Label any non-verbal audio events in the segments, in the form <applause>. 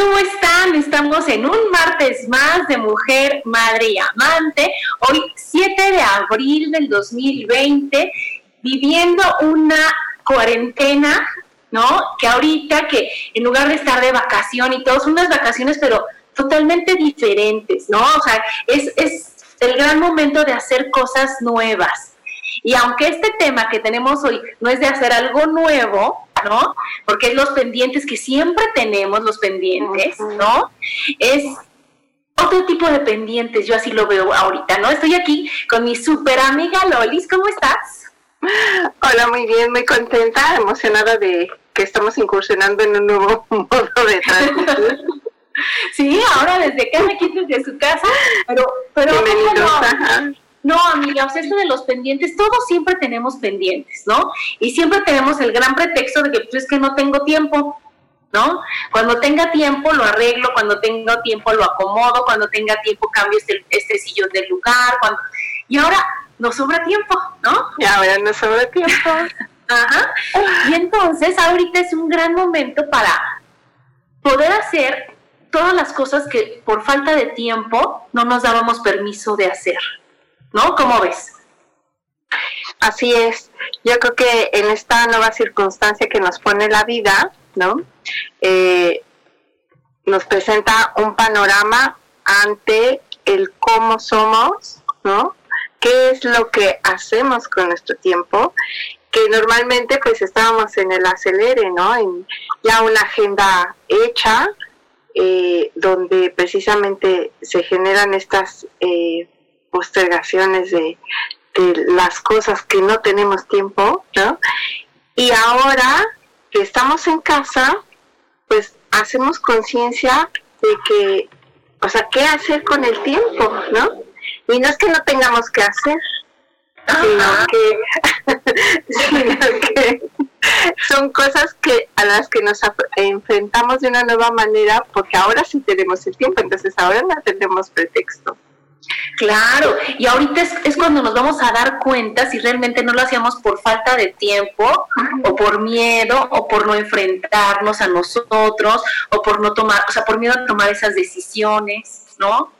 ¿Cómo están? Estamos en un martes más de Mujer, Madre y Amante. Hoy 7 de abril del 2020, viviendo una cuarentena, ¿no? Que ahorita que en lugar de estar de vacación y todo, son unas vacaciones pero totalmente diferentes, ¿no? O sea, es, es el gran momento de hacer cosas nuevas. Y aunque este tema que tenemos hoy no es de hacer algo nuevo, ¿no? Porque es los pendientes que siempre tenemos, los pendientes, ¿no? Es otro tipo de pendientes, yo así lo veo ahorita, ¿no? Estoy aquí con mi super amiga Lolis, ¿cómo estás? Hola, muy bien, muy contenta, emocionada de que estamos incursionando en un nuevo <laughs> modo de transmitir. sí, ahora desde cada quien desde su casa, pero, pero no, amiga, o sea, esto de los pendientes, todos siempre tenemos pendientes, ¿no? Y siempre tenemos el gran pretexto de que pues es que no tengo tiempo, ¿no? Cuando tenga tiempo lo arreglo, cuando tenga tiempo lo acomodo, cuando tenga tiempo cambio este, este sillón del lugar, cuando... y ahora nos sobra tiempo, ¿no? Y ahora nos sobra tiempo. <laughs> Ajá. Y entonces ahorita es un gran momento para poder hacer todas las cosas que por falta de tiempo no nos dábamos permiso de hacer. ¿No? ¿Cómo ves? Así es. Yo creo que en esta nueva circunstancia que nos pone la vida, ¿no? Eh, nos presenta un panorama ante el cómo somos, ¿no? ¿Qué es lo que hacemos con nuestro tiempo? Que normalmente pues estábamos en el acelere, ¿no? En ya una agenda hecha, eh, donde precisamente se generan estas eh, postergaciones de, las cosas que no tenemos tiempo, ¿no? Y ahora que estamos en casa, pues hacemos conciencia de que, o sea, qué hacer con el tiempo, ¿no? Y no es que no tengamos que hacer, sino que, <laughs> sino que son cosas que a las que nos enfrentamos de una nueva manera porque ahora sí tenemos el tiempo, entonces ahora no tenemos pretexto. Claro, y ahorita es, cuando nos vamos a dar cuenta si realmente no lo hacíamos por falta de tiempo o por miedo o por no enfrentarnos a nosotros o por no tomar, o sea, por miedo a tomar esas decisiones, ¿no?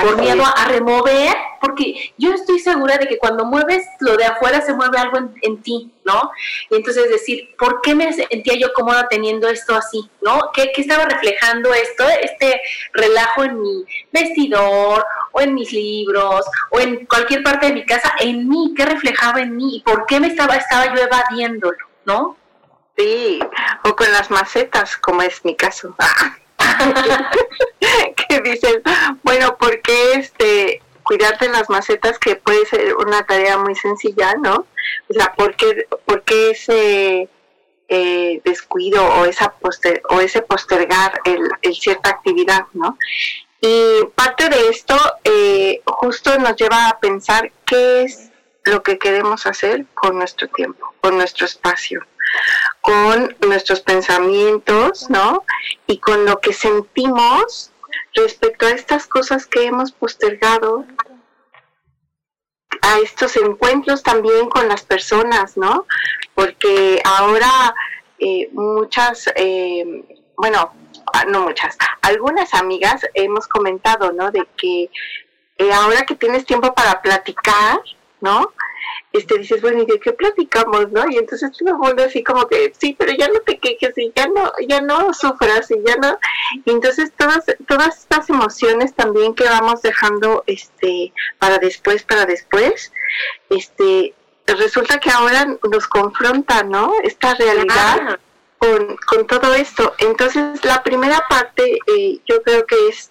Por miedo a, remover, porque yo estoy segura de que cuando mueves lo de afuera se mueve algo en, ti, ¿no? Y entonces decir, ¿por qué me sentía yo cómoda teniendo esto así, ¿no? ¿Qué, ¿Qué, estaba reflejando esto, este relajo en mi vestidor o en mis libros o en cualquier parte de mi casa, en mí, qué reflejaba en mí y por qué me estaba, estaba yo evadiéndolo, ¿no? Sí, o con las macetas, como es mi caso. <laughs> <laughs> que dicen, bueno, ¿por qué este, cuidarte las macetas que puede ser una tarea muy sencilla, ¿no? O sea, ¿por qué, ese eh, descuido o, esa poster, o ese postergar el, cierta actividad, ¿no? Y parte de esto eh, justo nos lleva a pensar qué es lo que queremos hacer con nuestro tiempo, con nuestro espacio con nuestros pensamientos, ¿no? Y con lo que sentimos respecto a estas cosas que hemos postergado, a estos encuentros también con las personas, ¿no? Porque ahora eh, muchas, eh, bueno, ah, no muchas, algunas amigas hemos comentado, ¿no? De que eh, ahora que tienes tiempo para platicar, ¿no? Este, dices, bueno, ¿y de qué platicamos, no? Y entonces todo el mundo así como que, sí, pero ya no te quejes y ya no, ya no sufras y ya no. Y entonces todas, todas estas emociones también que vamos dejando, este, para después, para después, este, resulta que ahora nos confronta, ¿no? Esta realidad con, con, todo esto. Entonces, la primera parte eh, yo creo que es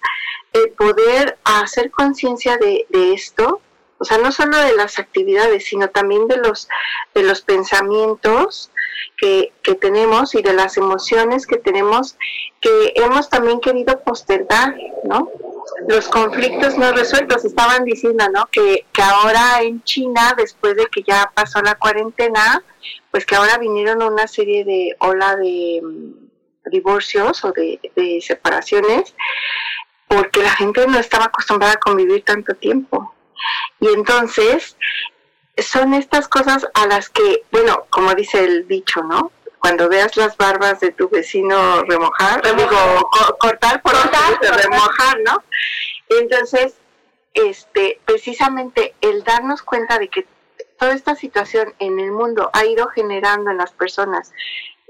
el poder hacer conciencia de, de esto, o sea, no solo de las actividades, sino también de los, de los pensamientos que, que, tenemos y de las emociones que tenemos que hemos también querido postergar, ¿no? Los conflictos no resueltos, estaban diciendo, ¿no? Que, que ahora en China, después de que ya pasó la cuarentena, pues que ahora vinieron una serie de ola de mm, divorcios o de, de separaciones, porque la gente no estaba acostumbrada a convivir tanto tiempo. Y entonces son estas cosas a las que, bueno, como dice el dicho, ¿no? Cuando veas las barbas de tu vecino remojar, digo, cortar por cortar, remojar, ¿no? Entonces, este, precisamente el darnos cuenta de que toda esta situación en el mundo ha ido generando en las personas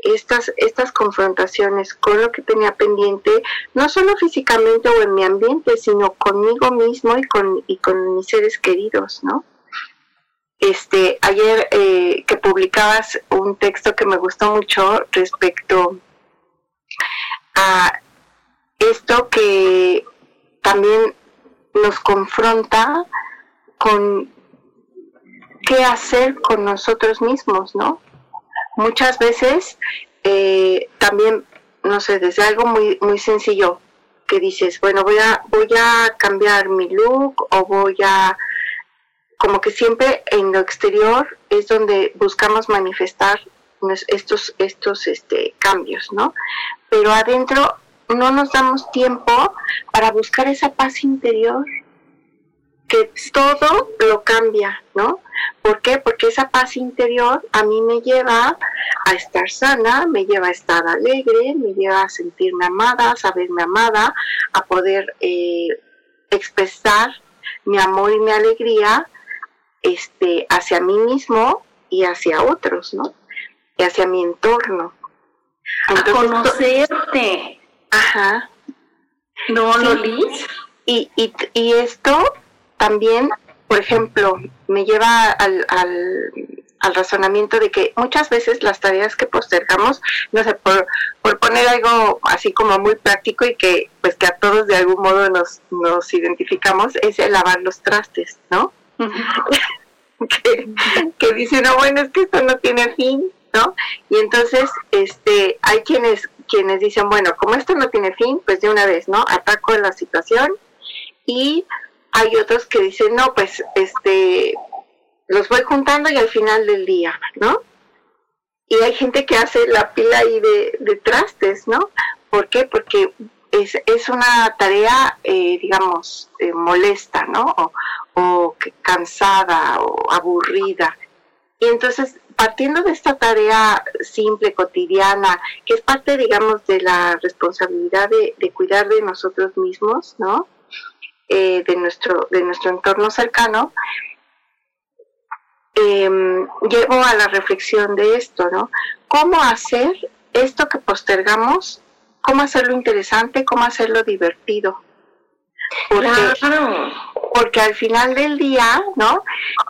estas, estas confrontaciones con lo que tenía pendiente, no solo físicamente o en mi ambiente, sino conmigo mismo y con, y con mis seres queridos, ¿no? Este, ayer eh, que publicabas un texto que me gustó mucho respecto a esto que también nos confronta con qué hacer con nosotros mismos, ¿no? Muchas veces eh, también, no sé, desde algo muy, muy sencillo, que dices, bueno, voy a, voy a cambiar mi look o voy a, como que siempre en lo exterior es donde buscamos manifestar estos, estos este, cambios, ¿no? Pero adentro no nos damos tiempo para buscar esa paz interior que todo lo cambia, ¿no? ¿Por qué? Porque esa paz interior a mí me lleva a estar sana, me lleva a estar alegre, me lleva a sentirme amada, a saberme amada, a poder eh, expresar mi amor y mi alegría este, hacia mí mismo y hacia otros, ¿no? Y hacia mi entorno. a conocerte. Ajá. No, sí. Y, y, y esto también, por ejemplo, me lleva al, al, razonamiento de que muchas veces las tareas que postergamos, no sé, por, por poner algo así como muy práctico y que pues que a todos de algún modo nos, nos identificamos, es el lavar los trastes, ¿no? <laughs> que, que dicen, no, bueno, es que esto no tiene fin, ¿no? Y entonces, este, hay quienes, quienes dicen, bueno, como esto no tiene fin, pues de una vez, ¿no? Ataco la situación y hay otros que dicen, no, pues este, los voy juntando y al final del día, ¿no? Y hay gente que hace la pila ahí de, trastes, ¿no? ¿Por qué? Porque es, es una tarea, eh, digamos, eh, molesta, ¿no? O, cansada o aburrida. Y entonces, partiendo de esta tarea simple, cotidiana, que es parte, digamos, de la responsabilidad de, de cuidar de nosotros mismos, ¿no? Eh, de, nuestro, de nuestro entorno cercano, em, llevo a la reflexión de esto, ¿no? ¿Cómo hacer esto que postergamos? ¿Cómo hacerlo interesante? ¿Cómo hacerlo divertido? Porque, porque al final del día, ¿no?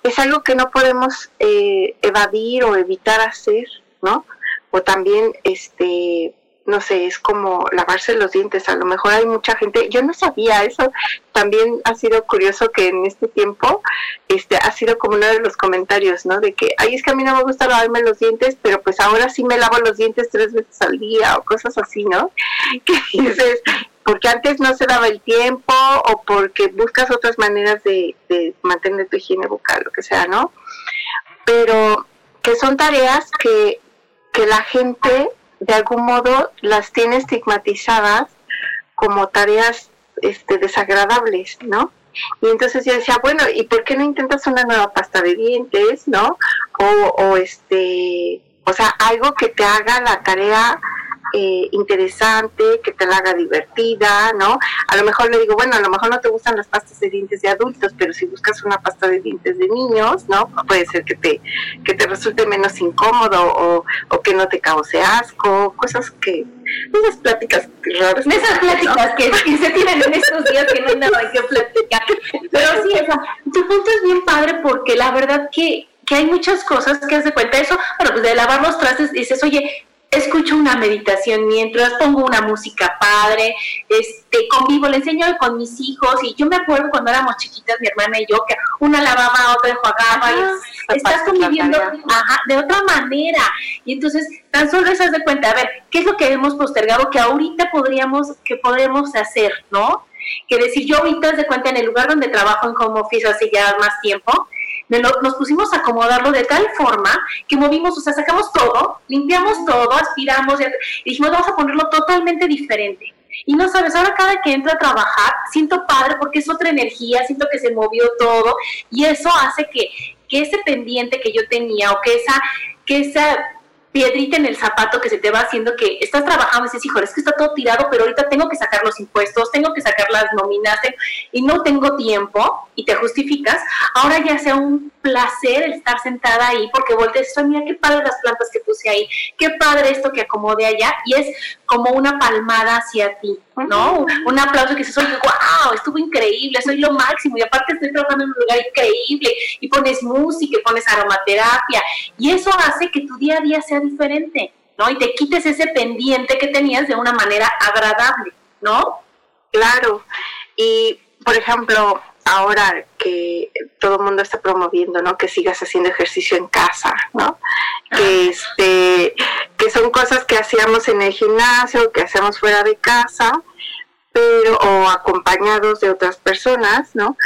Es algo que no podemos eh, evadir o evitar hacer, ¿no? O también, este, no sé, es como lavarse los dientes. A lo mejor hay mucha gente, yo no sabía eso, también ha sido curioso que en este tiempo este ha sido como uno de los comentarios, ¿no? De que, ay, es que a mí no me gusta lavarme los dientes, pero pues ahora sí me lavo los dientes tres veces al día o cosas así, ¿no? <laughs> Que dices, porque antes no se daba el tiempo o porque buscas otras maneras de, de mantener tu higiene bucal, lo que sea, ¿no? Pero que son tareas que, que la gente de algún modo las tiene estigmatizadas como tareas este, desagradables, ¿no? Y entonces yo decía, bueno, ¿y por qué no intentas una nueva pasta de dientes, ¿no? O, o este, o sea, algo que te haga la tarea eh, interesante, que te la haga divertida, ¿no? A lo mejor le digo, bueno, a lo mejor no te gustan las pastas de dientes de adultos, pero si buscas una pasta de dientes de niños, ¿no? Puede ser que te, que te resulte menos incómodo o, o que no te cause asco, cosas que, esas pláticas raras. Esas pláticas que, se tienen en estos días que no hay nada que platicar. Pero sí, o sea, tu punto es bien padre porque la verdad que que hay muchas cosas que hace cuenta eso, bueno, pues de lavar los trastes dices, oye, escucho una meditación mientras pongo una música padre, este, convivo, le enseño con mis hijos y yo me acuerdo cuando éramos chiquitas, mi hermana y yo, que una lavaba, otra enjuagaba, y ah, estás conviviendo de otra manera. Y entonces, tan solo esas de cuenta, a ver, ¿qué es lo que hemos postergado que ahorita podríamos, que podemos hacer, no? Que decir, yo ahorita de cuenta en el lugar donde trabajo en home office hace ya más tiempo, nos pusimos a acomodarlo de tal forma que movimos, o sea, sacamos todo, limpiamos todo, aspiramos y dijimos, vamos a ponerlo totalmente diferente. Y no sabes, ahora cada que entro a trabajar, siento padre porque es otra energía, siento que se movió todo y eso hace que, que ese pendiente que yo tenía o que esa, que esa piedrita en el zapato que se te va haciendo que estás trabajando y dices, híjole, es que está todo tirado, pero ahorita tengo que sacar los impuestos, tengo que sacar las nóminas y no tengo tiempo y te justificas, ahora ya sea un placer estar sentada ahí porque volteas y mira qué padre las plantas que puse ahí, qué padre esto que acomode allá y es como una palmada hacia ti, ¿no? Un aplauso que dices, oye, wow, estuvo increíble, soy lo máximo y aparte estoy trabajando en un lugar increíble y pones música y pones aromaterapia y eso hace que tu día a día sea diferente, ¿no? Y te quites ese pendiente que tenías de una manera agradable, ¿no? Claro. Y, por ejemplo, ahora que todo el mundo está promoviendo, ¿no? Que sigas haciendo ejercicio en casa, ¿no? Que, este, que son cosas que hacíamos en el gimnasio, que hacemos fuera de casa, pero, o acompañados de otras personas, ¿no?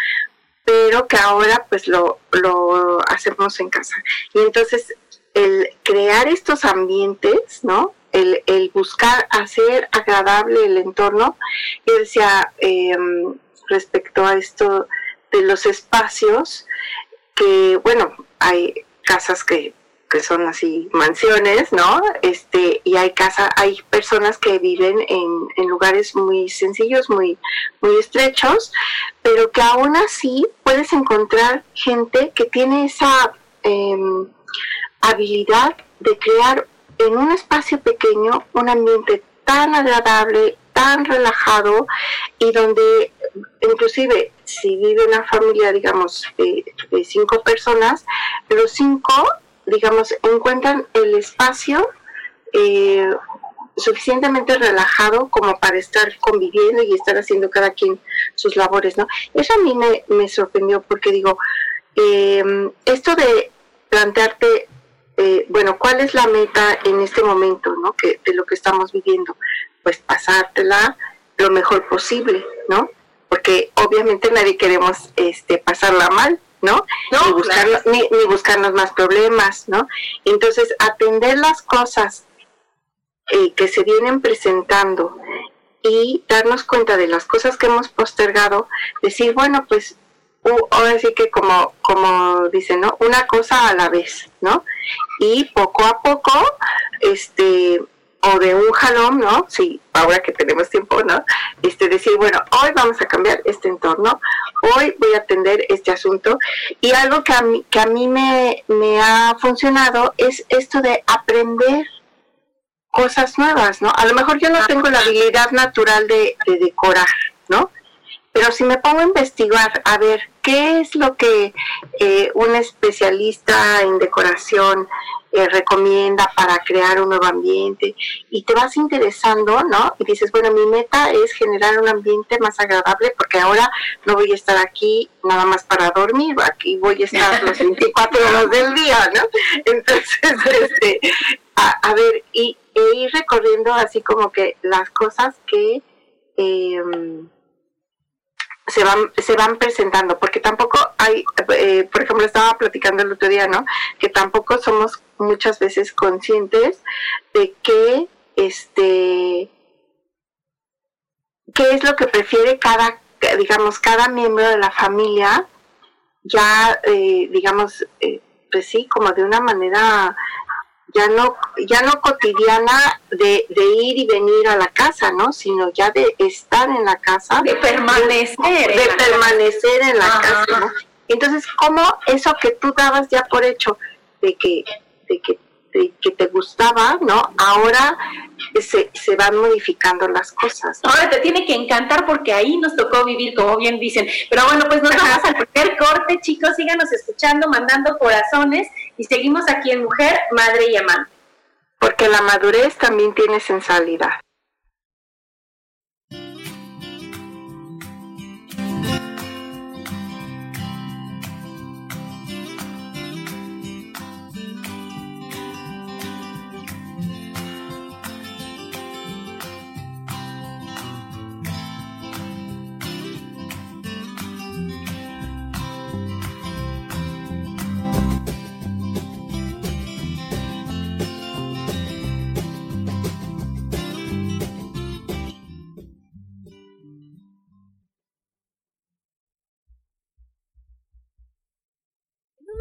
Pero que ahora pues lo, lo hacemos en casa. Y entonces el crear estos ambientes, ¿no? El, el buscar hacer agradable el entorno. Yo decía, eh, respecto a esto de los espacios, que bueno, hay casas que, son así mansiones, ¿no? Este, y hay casa, hay personas que viven en, lugares muy sencillos, muy, muy estrechos, pero que aún así puedes encontrar gente que tiene esa em, habilidad de crear en un espacio pequeño un ambiente tan agradable, tan relajado y donde inclusive si vive una familia, digamos, de, cinco personas, los cinco, digamos, encuentran el espacio eh, suficientemente relajado como para estar conviviendo y estar haciendo cada quien sus labores, ¿no? Eso a mí me, sorprendió porque digo, eh, esto de plantearte eh, bueno, ¿cuál es la meta en este momento, ¿no? Que, de lo que estamos viviendo? Pues pasártela lo mejor posible, ¿no? Porque obviamente nadie queremos este, pasarla mal, ¿no? ni, buscarnos, ni, buscarnos más problemas, ¿no? Entonces, atender las cosas eh, que se vienen presentando y darnos cuenta de las cosas que hemos postergado, decir, bueno, pues ahora sí que como, como dicen, ¿no? Una cosa a la vez, ¿no? Y poco a poco, este, o de un jalón, ¿no? Sí, ahora que tenemos tiempo, ¿no? Este, decir, bueno, hoy vamos a cambiar este entorno, hoy voy a atender este asunto. Y algo que a mí, que a mí me, me ha funcionado es esto de aprender cosas nuevas, ¿no? A lo mejor yo no tengo la habilidad natural de, de decorar, ¿no? Pero si me pongo a investigar, a ver, ¿qué es lo que eh, un especialista en decoración eh, recomienda para crear un nuevo ambiente? Y te vas interesando, ¿no? Y dices, bueno, mi meta es generar un ambiente más agradable porque ahora no voy a estar aquí nada más para dormir, aquí voy a estar los <laughs> 24 horas del día, ¿no? Entonces, <laughs> este, a, ver, y e ir recorriendo así como que las cosas que... Eh, se van, se van presentando, porque tampoco hay, eh, por ejemplo, estaba platicando el otro día, ¿no? Que tampoco somos muchas veces conscientes de que, este, qué es lo que prefiere cada, digamos, cada miembro de la familia, ya, eh, digamos, eh, pues sí, como de una manera ya no, ya no cotidiana de, de, ir y venir a la casa, ¿no? Sino ya de estar en la casa. De permanecer. De, permanecer en la casa, ¿no? Entonces, ¿cómo eso que tú dabas ya por hecho de que, de que, de que te gustaba, ¿no? Ahora se, se, van modificando las cosas. Ahora te tiene que encantar porque ahí nos tocó vivir, como bien dicen. Pero bueno, pues nos vamos al primer corte, chicos, síganos escuchando, mandando corazones y seguimos aquí en Mujer, Madre y Amante. Porque la madurez también tiene sensualidad.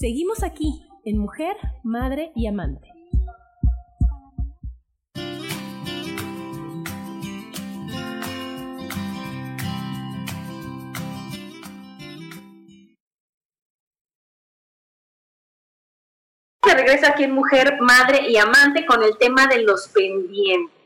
Seguimos aquí en Mujer, Madre y Amante. Se regresa aquí en Mujer, Madre y Amante con el tema de los pendientes.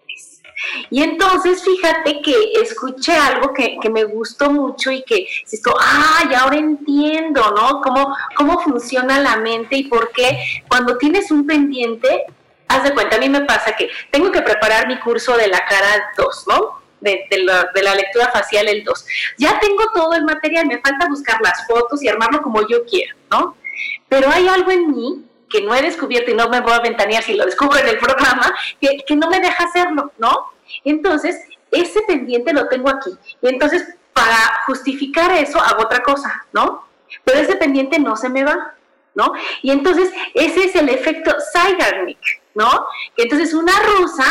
Y entonces fíjate que escuché algo que, me gustó mucho y que esto, ah, ya ahora entiendo, ¿no? Cómo, cómo funciona la mente y por qué cuando tienes un pendiente, haz de cuenta, a mí me pasa que tengo que preparar mi curso de la cara 2, ¿no? De, de, la, lectura facial el 2. Ya tengo todo el material, me falta buscar las fotos y armarlo como yo quiera, ¿no? Pero hay algo en mí que no he descubierto y no me voy a ventanear si lo descubro en el programa, que, que no me deja hacerlo, ¿no? Entonces, ese pendiente lo tengo aquí. Y entonces, para justificar eso, hago otra cosa, ¿no? Pero ese pendiente no se me va, ¿no? Y entonces, ese es el efecto Zeigarnik, ¿no? Que entonces una rusa,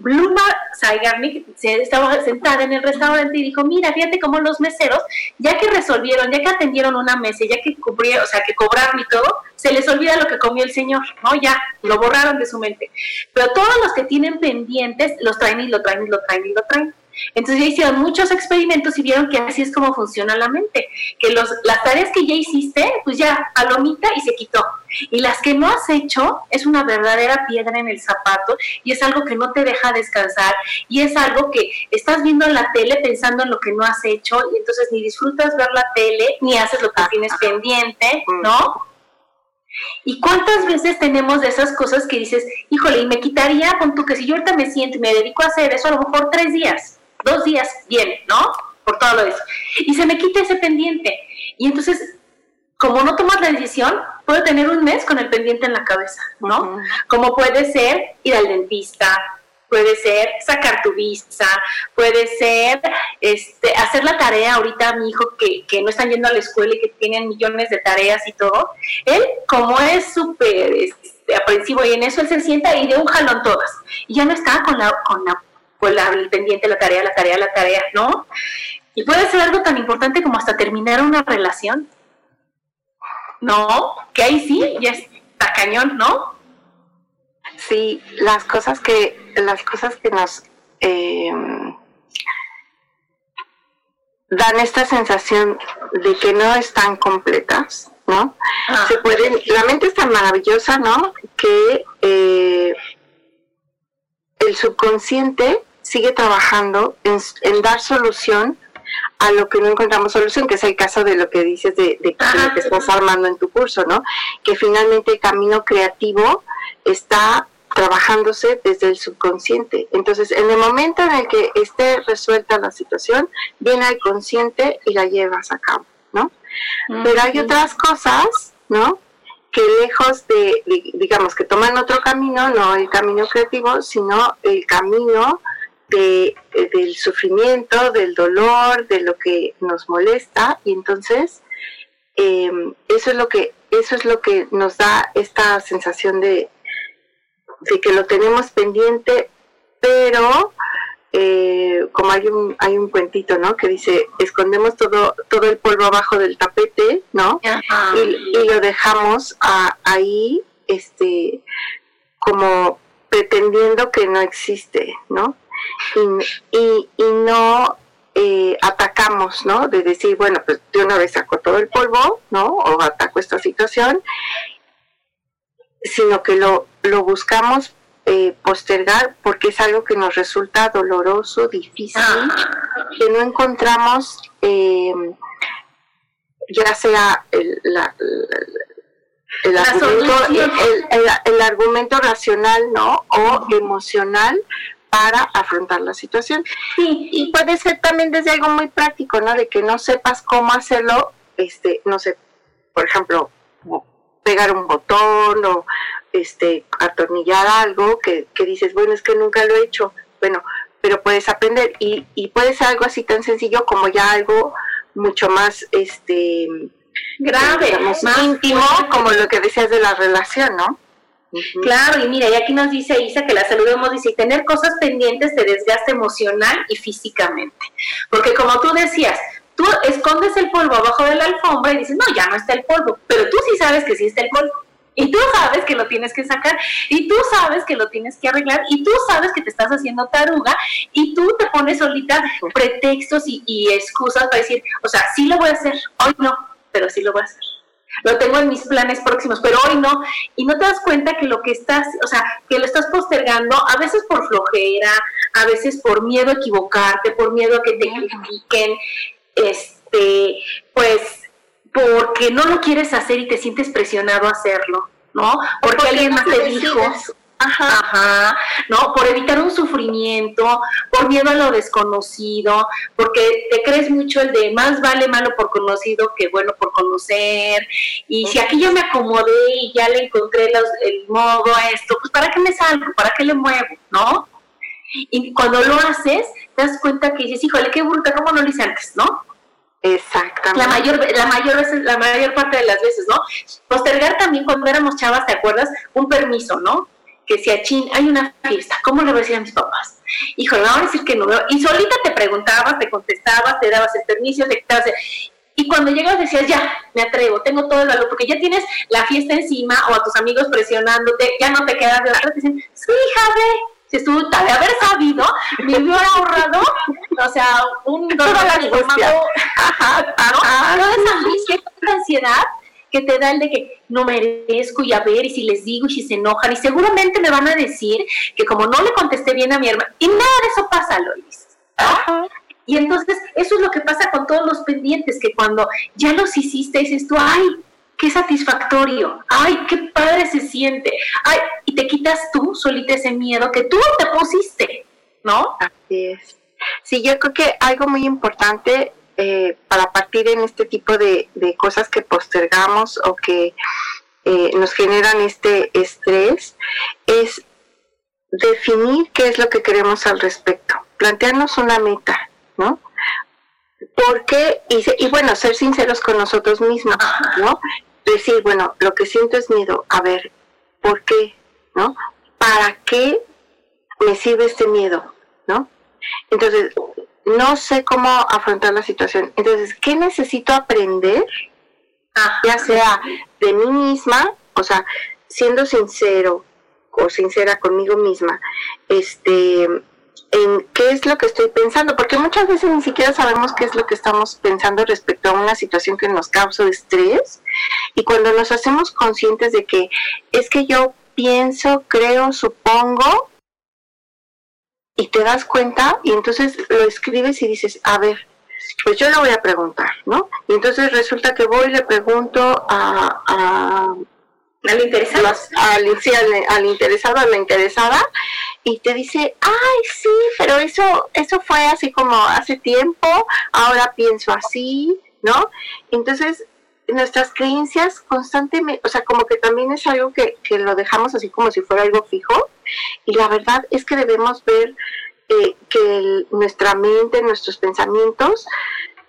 Bluma Saigarnik se estaba sentada en el restaurante y dijo, mira, fíjate cómo los meseros, ya que resolvieron, ya que atendieron una mesa, ya que cubrieron, o sea, que cobraron y todo, se les olvida lo que comió el señor, ¿no? Ya, lo borraron de su mente. Pero todos los que tienen pendientes, los traen y lo traen y lo traen y lo traen. Entonces ya hicieron muchos experimentos y vieron que así es como funciona la mente, que los, las tareas que ya hiciste, pues ya palomita y se quitó. Y las que no has hecho es una verdadera piedra en el zapato y es algo que no te deja descansar y es algo que estás viendo en la tele pensando en lo que no has hecho y entonces ni disfrutas ver la tele ni haces lo que tienes pendiente, ¿no? ¿Y cuántas veces tenemos de esas cosas que dices, híjole, y me quitaría con tú que si yo ahorita me siento y me dedico a hacer eso, a lo mejor tres días, dos días, bien, ¿no? Por todo eso. Y se me quita ese pendiente. Y entonces, como no tomas la decisión, puedo tener un mes con el pendiente en la cabeza, ¿no? Como puede ser ir al dentista, puede ser sacar tu visa, puede ser este, hacer la tarea ahorita a mi hijo que, que no están yendo a la escuela y que tienen millones de tareas y todo. Él, como es súper este, aprensivo y en eso él se sienta y de un jalón todas. Y ya no está con la, con la, la el pendiente, la tarea, la tarea, la tarea, ¿no? Y puede ser algo tan importante como hasta terminar una relación. No, que ahí sí, ya está cañón, ¿no? Sí, las cosas que, las cosas que nos eh, dan esta sensación de que no están completas, ¿no? Ah. Se pueden, la mente es tan maravillosa, ¿no? Que eh, el subconsciente sigue trabajando en, dar solución a lo que no encontramos solución, que es el caso de lo que dices de, de, lo que estás armando en tu curso, ¿no? Que finalmente el camino creativo está trabajándose desde el subconsciente. Entonces, en el momento en el que esté resuelta la situación, viene al consciente y la llevas a cabo, ¿no? Pero hay otras cosas, ¿no? Que lejos de, digamos, que toman otro camino, no el camino creativo, sino el camino de, del sufrimiento, del dolor, de lo que nos molesta, y entonces eh, eso es lo que eso es lo que nos da esta sensación de, de que lo tenemos pendiente, pero eh, como hay un, hay un cuentito, ¿no? Que dice, escondemos todo, todo el polvo abajo del tapete, ¿no? Y, lo dejamos ahí, este, como pretendiendo que no existe, ¿no? Y, y, no eh, atacamos, ¿no? De decir, bueno, pues de una vez saco todo el polvo, ¿no? O ataco esta situación sino que lo, lo buscamos eh, postergar porque es algo que nos resulta doloroso, difícil, que no encontramos em, ya sea el, el, argumento, racional ¿no? o emocional para afrontar la situación. Sí, y puede ser también desde algo muy práctico, ¿no? De que no sepas cómo hacerlo, este, no sé, por ejemplo, pegar un botón o este atornillar algo que, dices, bueno, es que nunca lo he hecho. Bueno, pero puedes aprender y, y puede ser algo así tan sencillo como ya algo mucho más este grave, más íntimo, como lo que decías de la relación, ¿no? Claro, y mira, y aquí nos dice Isa que la saludemos, dice, tener cosas pendientes de desgaste emocional y físicamente. Porque como tú decías, Tú escondes el polvo abajo de la alfombra y dices, no, ya no está el polvo, pero tú sí sabes que sí está el polvo. Y tú sabes que lo tienes que sacar, y tú sabes que lo tienes que arreglar, y tú sabes que te estás haciendo taruga, y tú te pones solita pretextos y, excusas para decir, o sea, sí lo voy a hacer, hoy no, pero sí lo voy a hacer lo tengo en mis planes próximos, pero hoy no. Y no te das cuenta que lo que estás, o sea, que lo estás postergando, a veces por flojera, a veces por miedo a equivocarte, por miedo a que te critiquen, este, pues porque no lo quieres hacer y te sientes presionado a hacerlo, ¿no? Porque, alguien más te dijo. Ajá. Ajá, ¿no? Por evitar un sufrimiento, por miedo a lo desconocido, porque te crees mucho el de más vale malo por conocido que bueno por conocer, y si aquí yo me acomodé y ya le encontré el modo a esto, pues ¿para qué me salgo? ¿Para qué le muevo? ¿No? Y cuando lo haces, te das cuenta que dices, híjole, qué bruta, ¿cómo no lo hice antes? ¿No? Exactamente. La mayor, la mayor veces, la mayor parte de las veces, ¿no? Postergar también cuando éramos chavas, ¿te acuerdas? Un permiso, ¿no? Que si a Chin hay una fiesta, ¿cómo le voy a decir a mis papás? Híjole, me van a decir que no veo. Y solita te preguntabas, te contestabas, te dabas el permiso, te quitabas. Y cuando llegas decías, ya, me atrevo, tengo todo el valor, porque ya tienes la fiesta encima o a tus amigos presionándote, ya no te quedas de otra, te dicen, sí, hija, ve, estuvo de haber sabido, me hubiera ahorrado, <laughs> o sea, un dolor de estómago, toda esa ansiedad que te da el de que no merezco y a ver, y si les digo, y si se enojan, y seguramente me van a decir que como no le contesté bien a mi hermana, y nada de eso pasa, Lois. Y entonces, eso es lo que pasa con todos los pendientes, que cuando ya los hiciste, dices tú, ay, qué satisfactorio, ay, qué padre se siente, ay, y te quitas tú solita ese miedo que tú te pusiste, ¿no? Así es. Sí, yo creo que algo muy importante eh, para partir en este tipo de, cosas que postergamos o que eh, nos generan este estrés es definir qué es lo que queremos al respecto, plantearnos una meta, ¿no? Porque, y, y bueno, ser sinceros con nosotros mismos, ¿no? Decir, bueno, lo que siento es miedo, a ver, ¿por qué? ¿No? ¿Para qué me sirve este miedo? ¿No? Entonces, no sé cómo afrontar la situación. Entonces, ¿qué necesito aprender? Ya sea de mí misma, o sea, siendo sincero o sincera conmigo misma, este, en qué es lo que estoy pensando, porque muchas veces ni siquiera sabemos qué es lo que estamos pensando respecto a una situación que nos causa estrés, y cuando nos hacemos conscientes de que es que yo pienso, creo, supongo, y te das cuenta y entonces lo escribes y dices, a ver, pues yo le voy a preguntar, ¿no? Y entonces resulta que voy y le pregunto a... a al interesado. Al, sí, al, interesado, a la interesada, y te dice, ay, sí, pero eso, eso fue así como hace tiempo, ahora pienso así, ¿no? Entonces, nuestras creencias constantemente, o sea, como que también es algo que, que lo dejamos así como si fuera algo fijo, y la verdad es que debemos ver eh, que nuestra mente, nuestros pensamientos,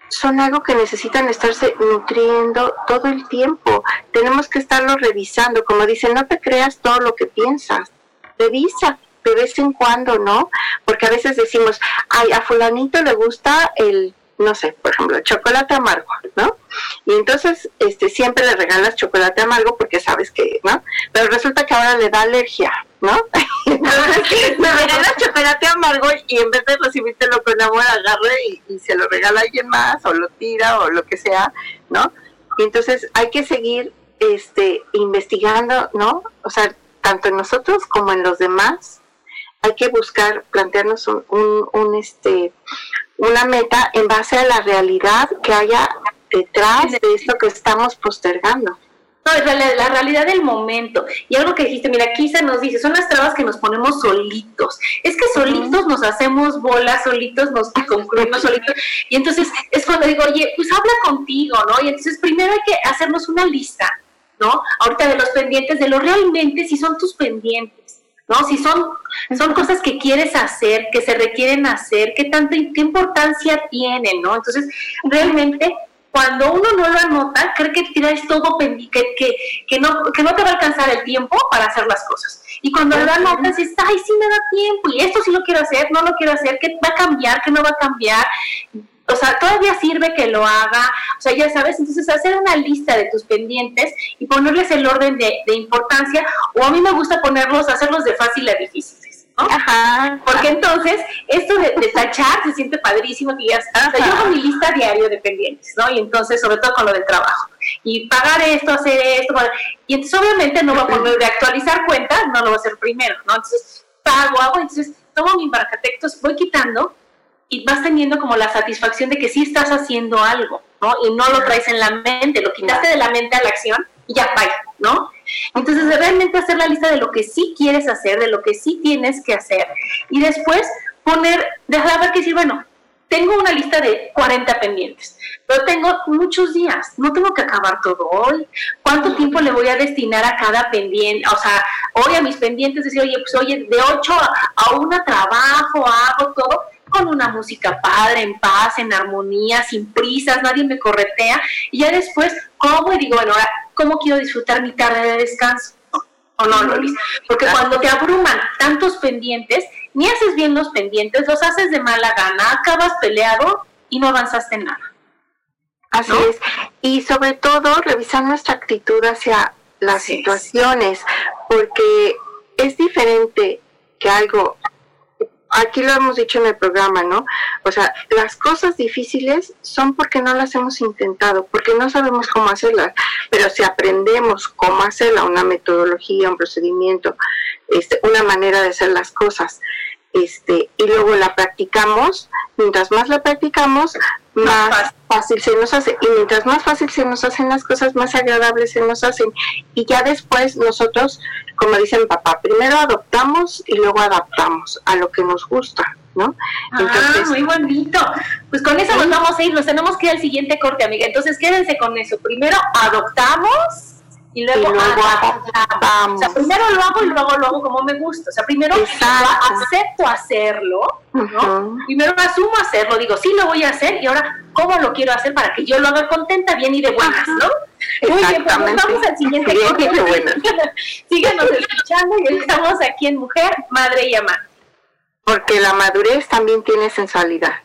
son algo que necesitan estarse nutriendo todo el tiempo. Tenemos que estarlo revisando. Como dicen, no te creas todo lo que piensas. Revisa de vez en cuando, ¿no? Porque a veces decimos, ay, a fulanito le gusta el no sé, por ejemplo, chocolate amargo, ¿no? Y entonces este, siempre le regalas chocolate amargo porque sabes que, ¿no? Pero resulta que ahora le da alergia, ¿no? <laughs> <laughs> entonces le regalas chocolate amargo y en vez de recibírtelo con amor, agarre y, se lo regala a alguien más o lo tira o lo que sea, ¿no? Y entonces hay que seguir este, investigando, ¿no? O sea, tanto en nosotros como en los demás, hay que buscar, plantearnos un, un, un este, una meta en base a la realidad que haya detrás de esto que estamos postergando. No, es la, realidad del momento. Y algo que dijiste, mira, Kisa nos dice, son las trabas que nos ponemos solitos. Es que solitos nos hacemos bolas, solitos nos concluimos solitos. Y entonces es cuando digo, oye, pues habla contigo, ¿no? Y entonces primero hay que hacernos una lista, ¿no? Ahorita de los pendientes, de lo realmente si son tus pendientes ¿no? Si son, son cosas que quieres hacer, que se requieren hacer, qué tanta qué importancia tienen, ¿no? Entonces, realmente cuando uno no lo anota, cree que tienes todo que, que, que, no, que no te va a alcanzar el tiempo para hacer las cosas. Y cuando lo anotas, dices, ay, sí me da tiempo, y esto sí lo quiero hacer, no lo quiero hacer, ¿qué va a cambiar, qué no va a cambiar? O sea, todavía sirve que lo haga, o sea, ya sabes, entonces hacer una lista de tus pendientes y ponerles el orden de, importancia, o a mí me gusta ponerlos, hacerlos de fácil a difíciles. ¿no? Ajá. Porque entonces, esto de, tachar se siente padrísimo que ya está. O sea, yo hago mi lista diario de pendientes, ¿no? Y entonces, sobre todo con lo del trabajo. Y pagar esto, hacer esto. Y entonces, obviamente, no va a poner de actualizar cuentas, no lo voy a hacer primero, ¿no? Entonces, pago, hago, entonces tomo mi marcatextos, voy quitando y vas teniendo como la satisfacción de que sí estás haciendo algo, ¿no? Y no lo traes en la mente, lo quitaste de la mente a la acción y ya, bye, ¿no? Entonces, realmente hacer la lista de lo que sí quieres hacer, de lo que sí tienes que hacer, y después poner, dejar ver que decir, bueno, tengo una lista de 40 pendientes, pero tengo muchos días, no tengo que acabar todo hoy. ¿Cuánto tiempo le voy a destinar a cada pendiente? O sea, hoy a mis pendientes, decir, oye, pues oye, de 8 a 1 trabajo, hago todo, con una música padre, en paz, en armonía, sin prisas, nadie me corretea, y ya después, ¿cómo? Y digo, bueno, ahora, ¿cómo quiero disfrutar mi tarde de descanso? ¿O no, Lolis? Porque cuando te abruman tantos pendientes, ni haces bien los pendientes, los haces de mala gana, acabas peleado y no avanzaste en nada. Así es. Y sobre todo, revisar nuestra actitud hacia las situaciones, porque es diferente que algo aquí lo hemos dicho en el programa, ¿no? O sea, las cosas difíciles son porque no las hemos intentado, porque no sabemos cómo hacerlas, pero si aprendemos cómo hacerla, una metodología, un procedimiento, este, una manera de hacer las cosas, este, y luego la practicamos, mientras más la practicamos, más fácil se nos hace. Y mientras más fácil se nos hacen las cosas, más agradables se nos hacen. Y ya después nosotros, como dice mi papá, primero adoptamos y luego adaptamos a lo que nos gusta. ¿No? Ah, Entonces, muy bonito. Pues con eso nos vamos a ir, nos tenemos que ir al siguiente corte, amiga. Entonces quédense con eso. Primero adoptamos y luego, O sea, primero lo hago y luego lo hago como me gusta. O sea, primero acepto hacerlo, ¿no? Primero asumo hacerlo, digo, sí lo voy a hacer y ahora, ¿cómo lo quiero hacer para que yo lo haga contenta, bien y de buenas, ¿no? Muy bien, pues vamos al siguiente <laughs> Síganos escuchando y estamos aquí en Mujer, Madre y Amante. Porque la madurez también tiene sensualidad.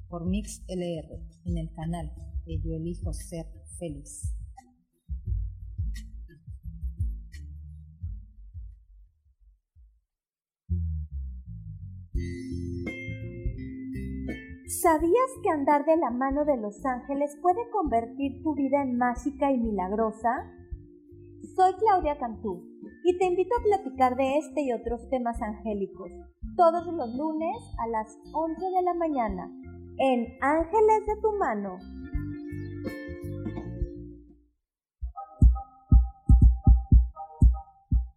por Mix LR en el canal de Yo Elijo Ser Feliz. ¿Sabías que andar de la mano de los ángeles puede convertir tu vida en mágica y milagrosa? Soy Claudia Cantú y te invito a platicar de este y otros temas angélicos todos los lunes a las 11 de la mañana en Ángeles de tu mano.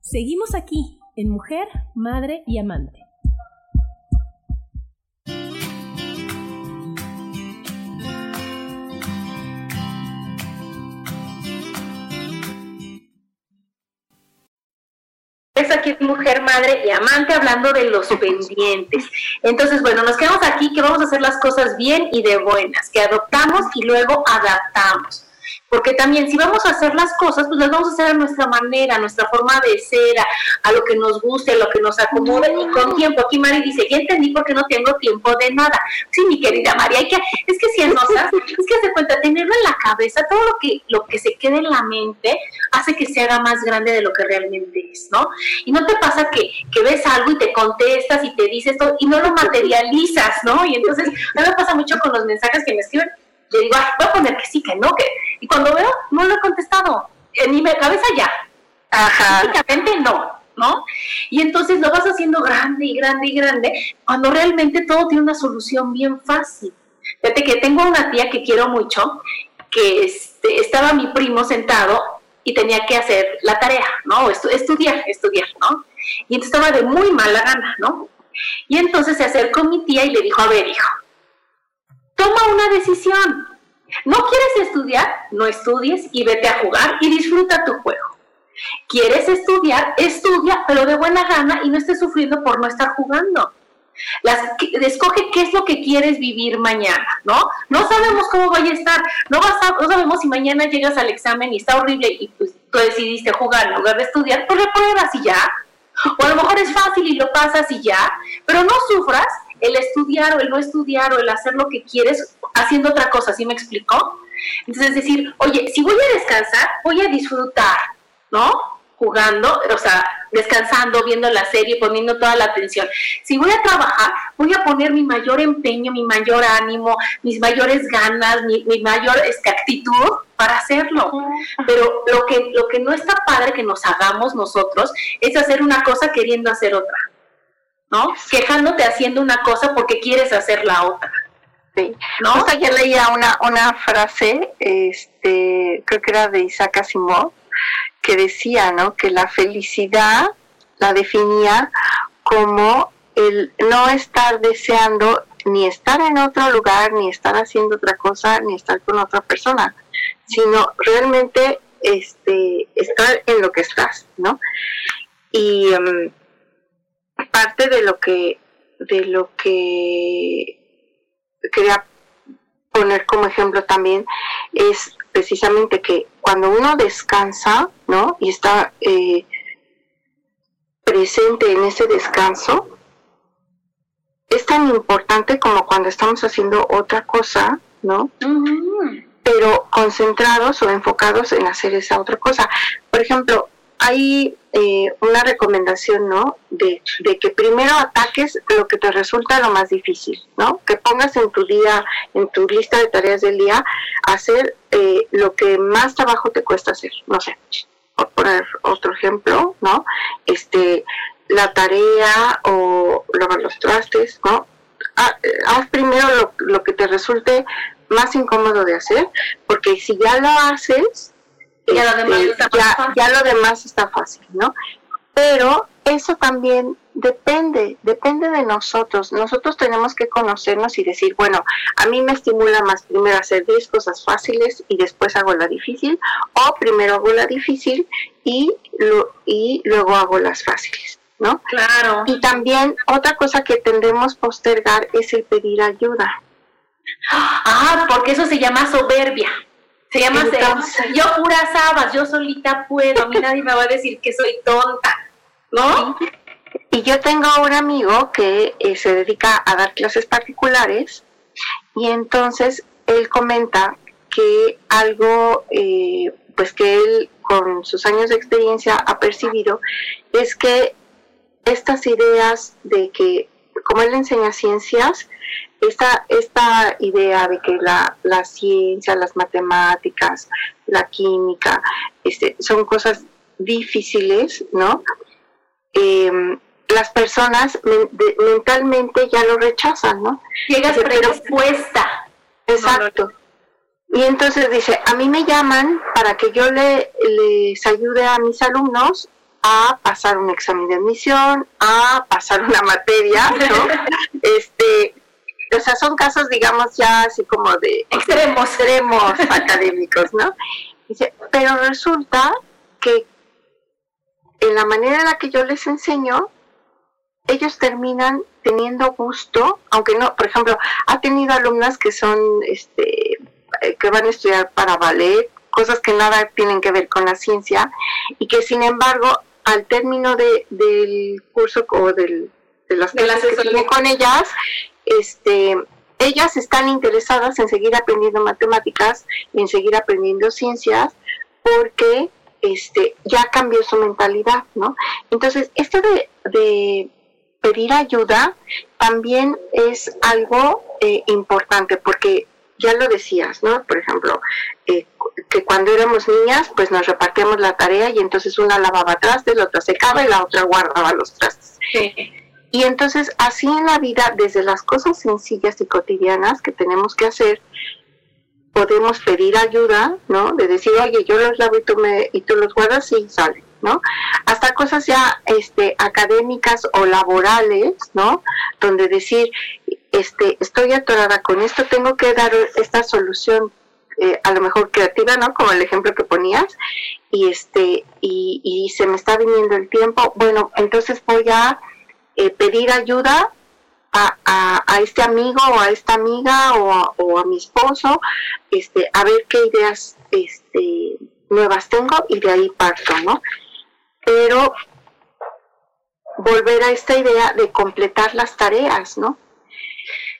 Seguimos aquí en Mujer, Madre y Amante. Es aquí mujer, madre y amante hablando de los pendientes. Entonces, bueno, nos quedamos aquí que vamos a hacer las cosas bien y de buenas, que adoptamos y luego adaptamos. Porque también si vamos a hacer las cosas, pues las vamos a hacer a nuestra manera, a nuestra forma de ser, a, lo que nos guste, a lo que nos acomode y con tiempo. Aquí Mari dice, ya entendí por qué no tengo tiempo de nada. Sí, mi querida María, hay que, es que si <laughs> es que se cuenta, tenerlo en la cabeza, todo lo que, lo que se quede en la mente hace que se haga más grande de lo que realmente es, ¿no? Y no te pasa que, que ves algo y te contestas y te dices todo y no lo <laughs> materializas, ¿no? Y entonces, a mí me pasa mucho con los mensajes que me escriben, yo digo, voy a poner que sí, que no, que... Y cuando veo, no lo he contestado. En mi cabeza ya. Ajá. No, ¿no? Y entonces lo vas haciendo grande y grande y grande, cuando realmente todo tiene una solución bien fácil. Fíjate que tengo una tía que quiero mucho, que este, estaba mi primo sentado y tenía que hacer la tarea, ¿no? estudiar, estudiar, ¿no? Y entonces estaba de muy mala gana, ¿no? Y entonces se acercó mi tía y le dijo, a ver, hijo, toma una decisión. ¿No quieres estudiar? No estudies y vete a jugar y disfruta tu juego. ¿Quieres estudiar? Estudia, pero de buena gana y no estés sufriendo por no estar jugando. Escoge qué es lo que quieres vivir mañana, ¿no? No sabemos cómo vaya a estar, no, vas no sabemos si mañana llegas al examen y está horrible y pues, tú decidiste jugar en lugar de estudiar, pues repruebas y ya. O a lo mejor es fácil y lo pasas y ya, pero no sufras el estudiar o el no estudiar o el hacer lo que quieres haciendo otra cosa, ¿sí me explicó? Entonces es decir, oye, si voy a descansar, voy a disfrutar, ¿no? Jugando, o sea, descansando, viendo la serie, poniendo toda la atención. Si voy a trabajar, voy a poner mi mayor empeño, mi mayor ánimo, mis mayores ganas, mi, mayor este, actitud para hacerlo. Pero lo que, lo que no está padre que nos hagamos nosotros es hacer una cosa queriendo hacer otra. ¿No? Quejándote haciendo una cosa porque quieres hacer la otra. Sí. ¿No? Yo leía una, una frase, este, creo que era de Isaac Asimov, que decía, ¿no? Que la felicidad la definía como el no estar deseando ni estar en otro lugar, ni estar haciendo otra cosa, ni estar con otra persona, sino realmente este, estar en lo que estás, ¿no? Y em, parte de lo que de lo que quería poner como ejemplo también es precisamente que cuando uno descansa, ¿no? Y está eh, presente en ese descanso, es tan importante como cuando estamos haciendo otra cosa, ¿no? Pero concentrados o enfocados en hacer esa otra cosa. Por ejemplo, hay eh, una recomendación, ¿no? De, que primero ataques lo que te resulta lo más difícil, ¿no? Que pongas en tu día, en tu lista de tareas del día, hacer eh, lo que más trabajo te cuesta hacer, no sé, por poner otro ejemplo, ¿no? Este, la tarea o lavar los trastes, ¿no? Ah, eh, haz primero lo, lo que te resulte más incómodo de hacer, porque si ya lo haces, ya, lo demás está ya, lo demás está fácil, ¿no? Pero eso también depende, depende de nosotros. Nosotros tenemos que conocernos y decir, bueno, a mí me estimula más primero hacer 10 cosas fáciles y después hago la difícil, o primero hago la difícil y, lo, y luego hago las fáciles, ¿no? Claro. Y también otra cosa que tendemos postergar es el pedir ayuda. Ah, porque eso se llama soberbia. Se llama Yo puras habas, yo solita puedo, a mí nadie me va a decir que soy tonta, ¿no? Y yo tengo un amigo que eh, se dedica a dar clases particulares y entonces él comenta que algo, eh, pues que él con sus años de experiencia ha percibido es que estas ideas de que, como él enseña ciencias, esta, esta idea de que la, ciencia, las matemáticas, la química, este, son cosas difíciles, ¿no? Em, las personas mentalmente ya lo rechazan, ¿no? Llegas predispuesta. Exacto. Y entonces dice, a mí me llaman para que yo le, les ayude a mis alumnos a pasar un examen de admisión, a pasar una materia, ¿no? <laughs> este, o sea, son casos, digamos, ya así como de extremos, extremos <laughs> académicos, ¿no? Dice, pero resulta que en la manera en la que yo les enseño, ellos terminan teniendo gusto, aunque no, por ejemplo, ha tenido alumnas que son, este, eh, que van a estudiar para ballet cosas que nada tienen que ver con la ciencia y que sin embargo al término de, del curso o del, de las clases que con ellas, este, ellas están interesadas en seguir aprendiendo matemáticas, en seguir aprendiendo ciencias, porque este, ya cambió su mentalidad, ¿no? Entonces, esto de, de pedir ayuda también es algo eh, importante, porque ya lo decías, ¿no? Por ejemplo, eh, que cuando éramos niñas, pues nos repartíamos la tarea y entonces una lavaba trastes, la otra secaba y la otra guardaba los trastes. Y entonces así en la vida, desde las cosas sencillas y cotidianas que tenemos que hacer, podemos pedir ayuda, ¿no? De decir, oye, yo los lavo y tú, me, y tú los guardas y sale, ¿no? Hasta cosas ya este, académicas o laborales, ¿no? Donde decir, este, estoy atorada con esto, tengo que dar esta solución eh, a lo mejor creativa, ¿no? Como el ejemplo que ponías, y este, y, y se me está viniendo el tiempo, bueno, entonces voy a eh, pedir ayuda a, a, este amigo o a esta amiga o a, a mi esposo, este, a ver qué ideas este, nuevas tengo y de ahí parto, ¿no? Pero volver a esta idea de completar las tareas, ¿no?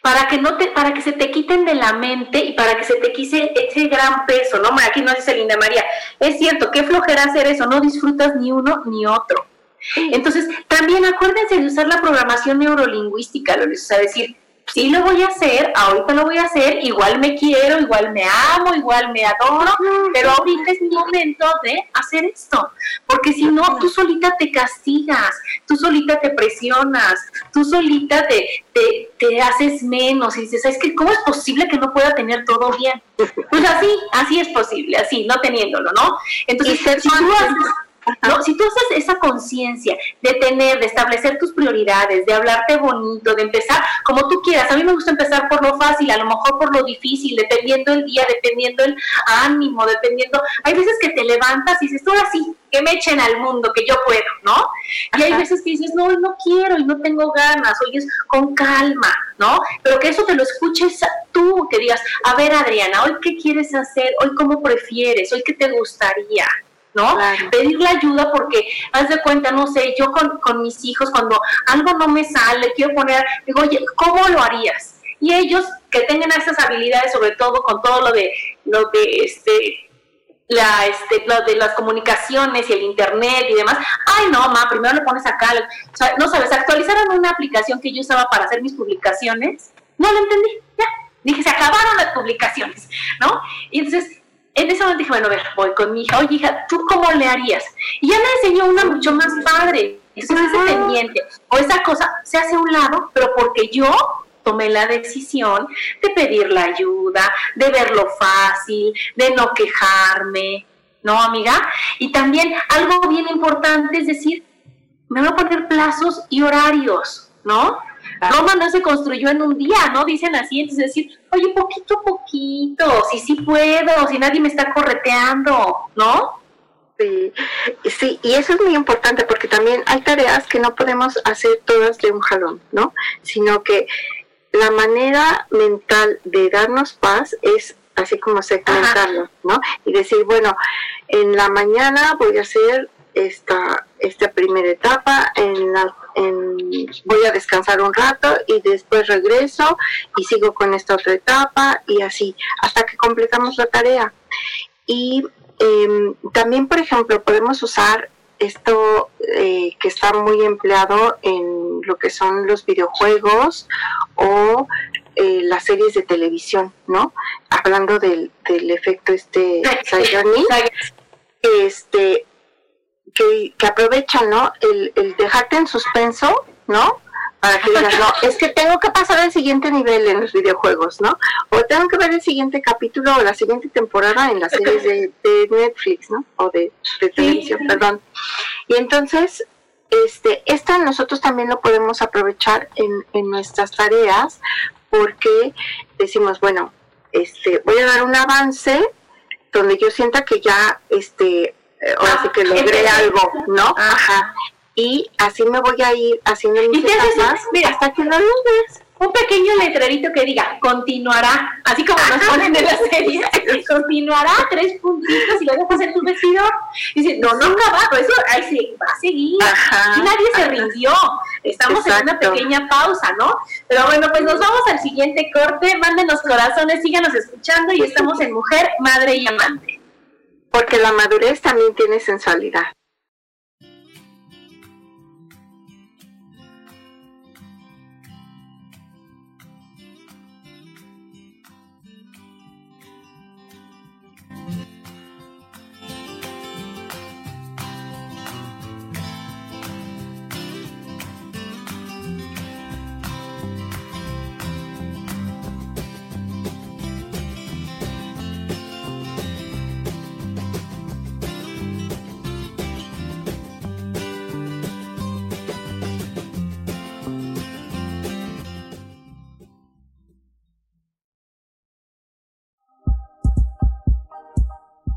para que no te, para que se te quiten de la mente y para que se te quise ese gran peso, ¿no? Aquí nos dice Linda María, es cierto, qué flojera hacer eso, no disfrutas ni uno ni otro. Entonces, también acuérdense de usar la programación neurolingüística, lo o sea, decir, sí lo voy a hacer, ahorita lo voy a hacer, igual me quiero, igual me amo, igual me adoro, pero ahorita es mi momento de hacer esto, porque si no, tú solita te castigas, tú solita te presionas, tú solita te, te, haces menos y dices, es que ¿cómo es posible que no pueda tener todo bien? Pues así, así es posible, así, no teniéndolo, ¿no? Entonces, si tú haces ¿no? Si tú haces esa conciencia de tener, de establecer tus prioridades, de hablarte bonito, de empezar como tú quieras, a mí me gusta empezar por lo fácil, a lo mejor por lo difícil, dependiendo el día, dependiendo el ánimo, dependiendo, hay veces que te levantas y dices, ahora sí, que me echen al mundo, que yo puedo, ¿no? Y hay veces que dices, no, no quiero y no tengo ganas, oyes con calma, ¿no? Pero que eso te lo escuches tú, que digas, a ver Adriana, hoy qué quieres hacer, hoy cómo prefieres, hoy qué te gustaría, ¿no? Pedirle ayuda porque, haz de cuenta, no sé, yo con, con mis hijos, cuando algo no me sale, quiero poner, digo, oye, ¿cómo lo harías? Y ellos que tengan esas habilidades, sobre todo con todo lo de, lo de este, la, este, lo de las comunicaciones y el internet y demás, ay no, ma, primero le pones acá, o sea, no sabes, actualizaron una aplicación que yo usaba para hacer mis publicaciones, no lo entendí, ya, dije, se acabaron las publicaciones, ¿no? Y entonces en ese momento dije, bueno, a ver, voy con mi hija, oye hija, ¿tú cómo le harías? Y ya me enseñó una mucho más padre. Entonces ese pendiente o esa cosa se hace a un lado, pero porque yo tomé la decisión de pedir la ayuda, de verlo fácil, de no quejarme, ¿no, amiga? Y también algo bien importante es decir, me voy a poner plazos y horarios, ¿no? Roma no se construyó en un día, ¿no? Dicen así, entonces decir, oye, poquito a poquito, si sí puedo, si nadie me está correteando, ¿no? Sí, sí, y eso es muy importante porque también hay tareas que no podemos hacer todas de un jalón, ¿no? Sino que la manera mental de darnos paz es así como segmentarlo, ¿no? Y decir, bueno, en la mañana voy a hacer esta, esta primera etapa, en la voy a descansar un rato y después regreso y sigo con esta otra etapa y así hasta que completamos la tarea. Y em, también, por ejemplo, podemos usar esto eh, que está muy empleado en lo que son los videojuegos o eh, las series de televisión, ¿no? Hablando del, del efecto este este que, aprovechan, ¿no? El, el dejarte en suspenso, ¿no? Para que digas, no, es que tengo que pasar al siguiente nivel en los videojuegos, ¿no? O tengo que ver el siguiente capítulo o la siguiente temporada en las series de, Netflix, ¿no? O de, televisión, perdón. Y entonces, este, esta nosotros también lo podemos aprovechar en, en nuestras tareas porque decimos, bueno, este, voy a dar un avance donde yo sienta que ya este, eh, ahora sí que logré algo, ¿no? Ajá. Y así me voy a ir haciendo mis etapas hasta que no lo ves. un pequeño letrerito que diga continuará, así como nos ponen en la serie, <laughs> continuará, tres puntitos y lo dejas en tu vestidor. Dice, no, no acabado, eso ahí sí, va a seguir. y nadie se rindió. Estamos en una pequeña pausa, ¿no? Pero bueno, pues nos vamos al siguiente corte. Mándenos corazones, síganos escuchando y estamos en Mujer, Madre y Amante. Porque la madurez también tiene sensualidad.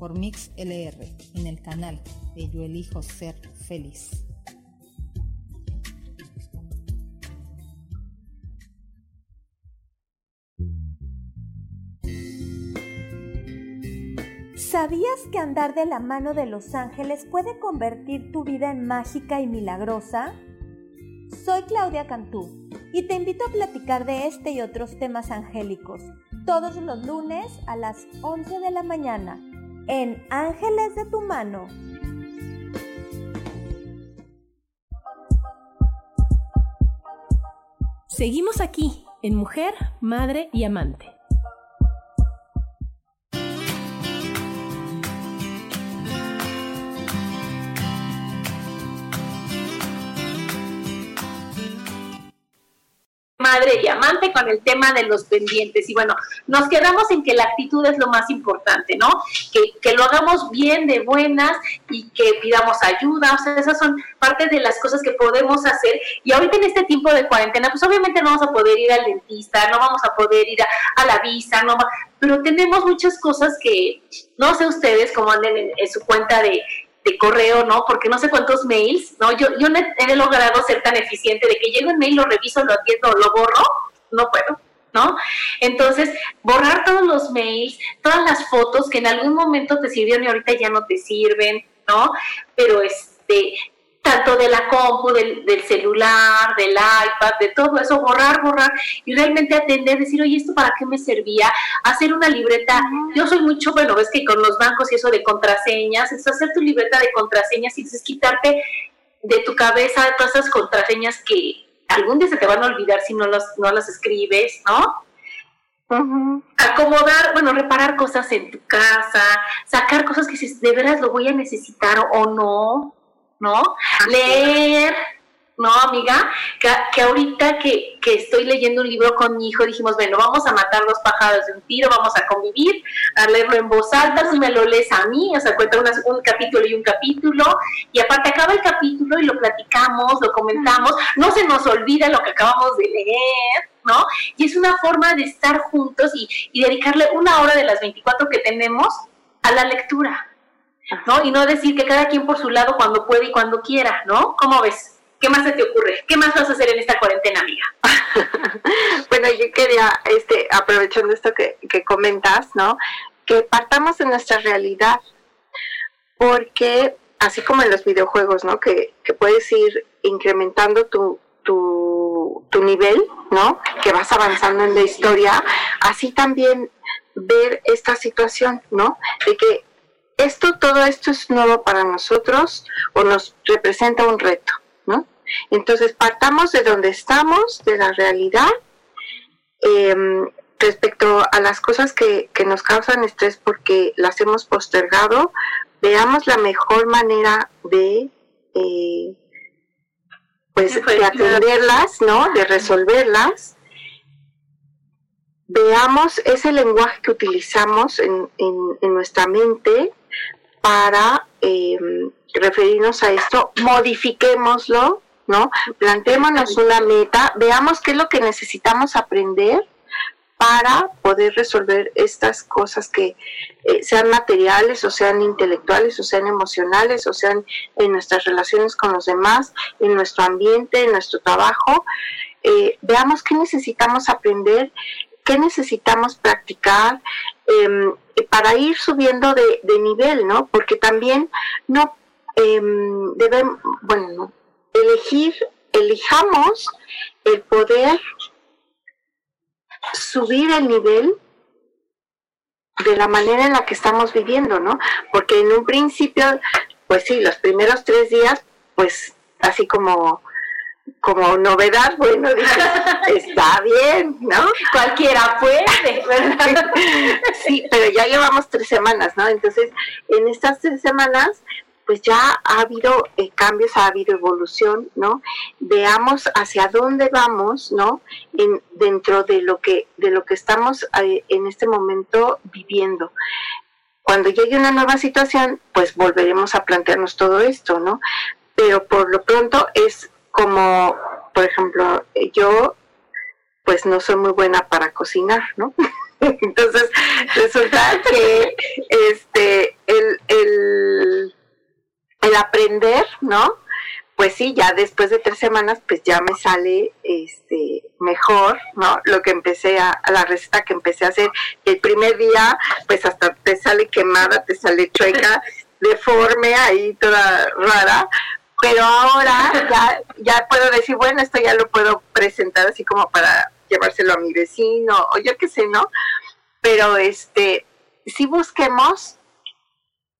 por Mix LR en el canal de Yo Elijo Ser Feliz. ¿Sabías que andar de la mano de los ángeles puede convertir tu vida en mágica y milagrosa? Soy Claudia Cantú y te invito a platicar de este y otros temas angélicos todos los lunes a las 11 de la mañana en Ángeles de tu mano. Seguimos aquí en Mujer, Madre y Amante. Madre y amante con el tema de los pendientes. Y bueno, nos quedamos en que la actitud es lo más importante, ¿no? Que, que lo hagamos bien, de buenas y que pidamos ayuda. O sea, esas son parte de las cosas que podemos hacer. Y ahorita en este tiempo de cuarentena, pues obviamente no vamos a poder ir al dentista, no vamos a poder ir a, la visa, no pero tenemos muchas cosas que no sé ustedes cómo anden en su cuenta de de correo, ¿no? Porque no sé cuántos mails, ¿no? Yo, yo no he, logrado ser tan eficiente de que llego un mail, lo reviso, lo atiendo, lo borro, no puedo. ¿No? Entonces, borrar todos los mails, todas las fotos que en algún momento te sirvieron y ahorita ya no te sirven, ¿no? Pero este, tanto de la compu, del, celular, del iPad, de todo eso, borrar, borrar y realmente atender, decir, oye, ¿esto para qué me servía? Hacer una libreta. Yo soy mucho, bueno, ves que con los bancos y eso de contraseñas, es hacer tu libreta de contraseñas y es quitarte de tu cabeza todas esas contraseñas que algún día se te van a olvidar si no, las no las escribes, ¿no? Acomodar, bueno, reparar cosas en tu casa, sacar cosas que si de veras lo voy a necesitar o no, ¿no? Leer, ¿no, amiga? Que, ahorita que, que, estoy leyendo un libro con mi hijo, dijimos, bueno, vamos a matar los pájaros de un tiro, vamos a convivir, a leerlo en voz alta, si me lo lees a mí, o sea, cuenta un capítulo y un capítulo, y aparte acaba el capítulo y lo platicamos, lo comentamos, no se nos olvida lo que acabamos de leer, ¿no? Y es una forma de estar juntos y, y dedicarle una hora de las 24 que tenemos a la lectura, ¿no? Y no decir que cada quien por su lado cuando puede y cuando quiera, ¿no? ¿Cómo ves? ¿Qué más se te ocurre? ¿Qué más vas a hacer en esta cuarentena, amiga? <laughs> bueno, yo quería, este, aprovechando esto que, comentas, ¿no? Que partamos de nuestra realidad, porque así como en los videojuegos, ¿no? Que, puedes ir incrementando tu, tu, tu nivel, ¿no? Que vas avanzando en la historia, así también ver esta situación, ¿no? De que esto, todo esto es nuevo para nosotros o nos representa un reto. Entonces, partamos de donde estamos, de la realidad, em, respecto a las cosas que, nos causan estrés porque las hemos postergado, veamos la mejor manera de, eh, pues, de atenderlas, ¿no? De resolverlas. Veamos ese lenguaje que utilizamos en, nuestra mente para em, referirnos a esto, modifiquémoslo ¿no? Plantémonos una meta, veamos qué es lo que necesitamos aprender para poder resolver estas cosas que eh, sean materiales o sean intelectuales o sean emocionales o sean en nuestras relaciones con los demás, en nuestro ambiente, en nuestro trabajo. Eh, veamos qué necesitamos aprender, qué necesitamos practicar em, para ir subiendo de, nivel, ¿no? Porque también no em, deben, bueno, no, elegir, elijamos el poder subir el nivel de la manera en la que estamos viviendo, ¿no? Porque en un principio, pues sí, los primeros tres días, pues así como como novedad, bueno, dices, <laughs> está bien, ¿no? Cualquiera puede, sí, pero ya llevamos tres semanas, ¿no? Entonces, en estas tres semanas, pues ya ha habido eh, cambios, ha habido evolución, ¿no? Veamos hacia dónde vamos, ¿no? En, dentro de lo que de lo que estamos eh, en este momento viviendo. Cuando llegue una nueva situación, pues volveremos a plantearnos todo esto, ¿no? Pero por lo pronto es como, por ejemplo, eh, yo pues no soy muy buena para cocinar, ¿no? <laughs> Entonces resulta que este el, el el aprender, ¿no? Pues sí, ya después de tres semanas, pues ya me sale este mejor, ¿no? Lo que empecé a, la receta que empecé a hacer. El primer día, pues hasta te sale quemada, te sale chueca, <laughs> deforme, ahí toda rara. Pero ahora ya, ya puedo decir, bueno, esto ya lo puedo presentar así como para llevárselo a mi vecino, o yo qué sé, ¿no? Pero este, si busquemos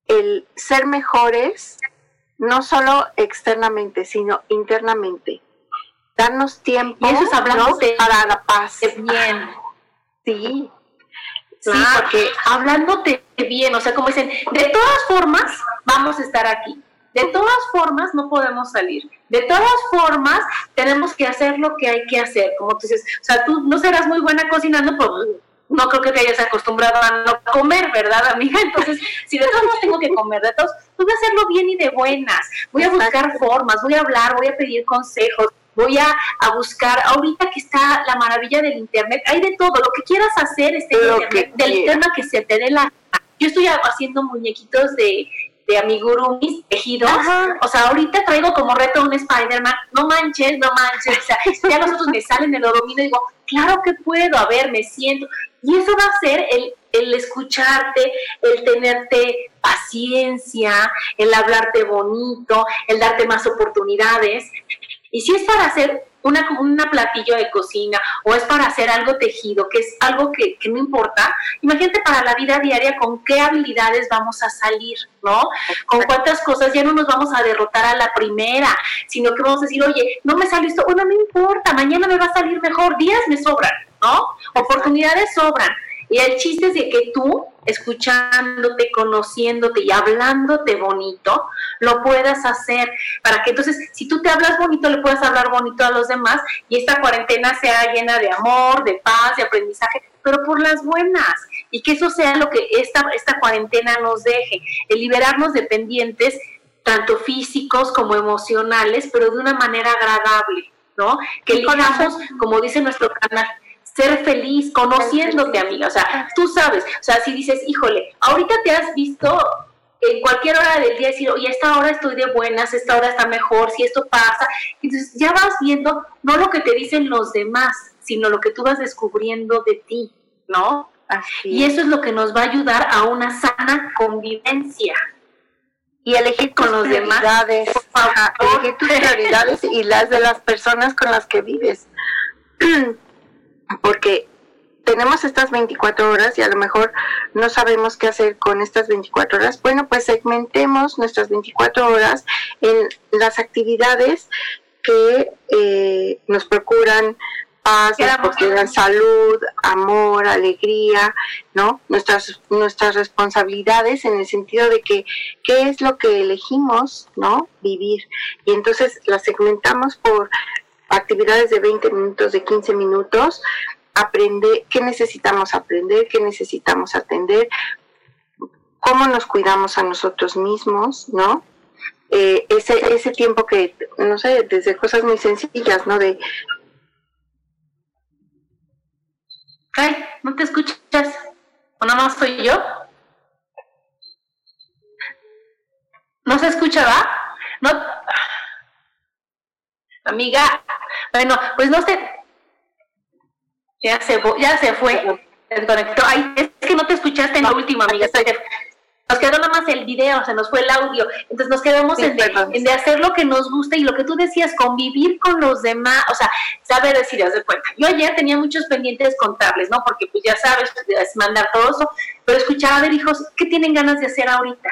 el ser mejores no solo externamente, sino internamente. Darnos tiempo y eso es hablando para la paz. Bien. Sí. Sí, porque hablándote bien, o sea, como dicen, de todas formas vamos a estar aquí. De todas formas no podemos salir. De todas formas tenemos que hacer lo que hay que hacer. Como tú dices, o sea, tú no serás muy buena cocinando, pues no creo que te hayas acostumbrado a no comer, ¿verdad, amiga? <laughs> Entonces, si de todos modos tengo que comer, de todos, pues voy a hacerlo bien y de buenas. Voy a buscar formas, voy a hablar, voy a pedir consejos, voy a, buscar, ahorita que está la maravilla del internet, hay de todo, lo que quieras hacer este internet, del tema que se te dé la... Yo estoy haciendo muñequitos de, de amigurumis tejidos. O sea, ahorita traigo como reto un Spider-Man. No manches, no manches. O sea, <laughs> ya los otros me salen, me lo domino y digo, claro que puedo, a ver, me siento. Y eso va a ser el, el escucharte, el tenerte paciencia, el hablarte bonito, el darte más oportunidades. Y si es para hacer una, una platillo de cocina o es para hacer algo tejido, que es algo que, que no importa, imagínate para la vida diaria con qué habilidades vamos a salir, ¿no? Con cuántas cosas ya no nos vamos a derrotar a la primera, sino que vamos a decir, oye, no me salió esto, bueno, no importa, mañana me va a salir mejor, días me sobran, ¿no? Oportunidades sobran. Y el chiste es de que tú, escuchándote, conociéndote y hablándote bonito, lo puedas hacer para que entonces, si tú te hablas bonito, le puedas hablar bonito a los demás y esta cuarentena sea llena de amor, de paz, de aprendizaje, pero por las buenas. Y que eso sea lo que esta, esta cuarentena nos deje, el liberarnos de pendientes, tanto físicos como emocionales, pero de una manera agradable, ¿no? Que elijamos, como dice nuestro canal, ser feliz, conociéndote, amiga. O sea, tú sabes, o sea, si dices, híjole, ahorita te has visto en cualquier hora del día decir, oye, esta hora estoy de buenas, esta hora está mejor, si esto pasa. Entonces ya vas viendo no lo que te dicen los demás, sino lo que tú vas descubriendo de ti, ¿no? Y eso es lo que nos va a ayudar a una sana convivencia. Y elegir con los demás. elegir tus prioridades y las de las personas con las que vives. <clears throat> porque tenemos estas 24 horas y a lo mejor no sabemos qué hacer con estas 24 horas. Bueno, pues segmentemos nuestras 24 horas en las actividades que eh, nos procuran paz, nos procuran salud, amor, alegría, ¿no? Nuestras, nuestras responsabilidades en el sentido de que qué es lo que elegimos, ¿no? Vivir. Y entonces las segmentamos por actividades de 20 minutos, de 15 minutos, aprender qué necesitamos aprender, qué necesitamos atender, cómo nos cuidamos a nosotros mismos, ¿no? Eh, ese, ese tiempo que, no sé, desde cosas muy sencillas, ¿no? De... Ay, ¿no te escuchas? ¿O nada más soy yo? ¿No se escucha, va? No... Amiga, bueno, pues no sé. Ya se, ya se fue. Desconectó. Ay, es que no te escuchaste en la última, amiga. Nos quedó nada más el video, se nos fue el audio. Entonces nos quedamos en, de, hacer lo que nos gusta y lo que tú decías, convivir con los demás. O sea, saber decir, haz de cuenta. Yo ayer tenía muchos pendientes contables, ¿no? Porque pues ya sabes, es mandar todo eso. Pero escuchaba a ver hijos, ¿qué tienen ganas de hacer ahorita?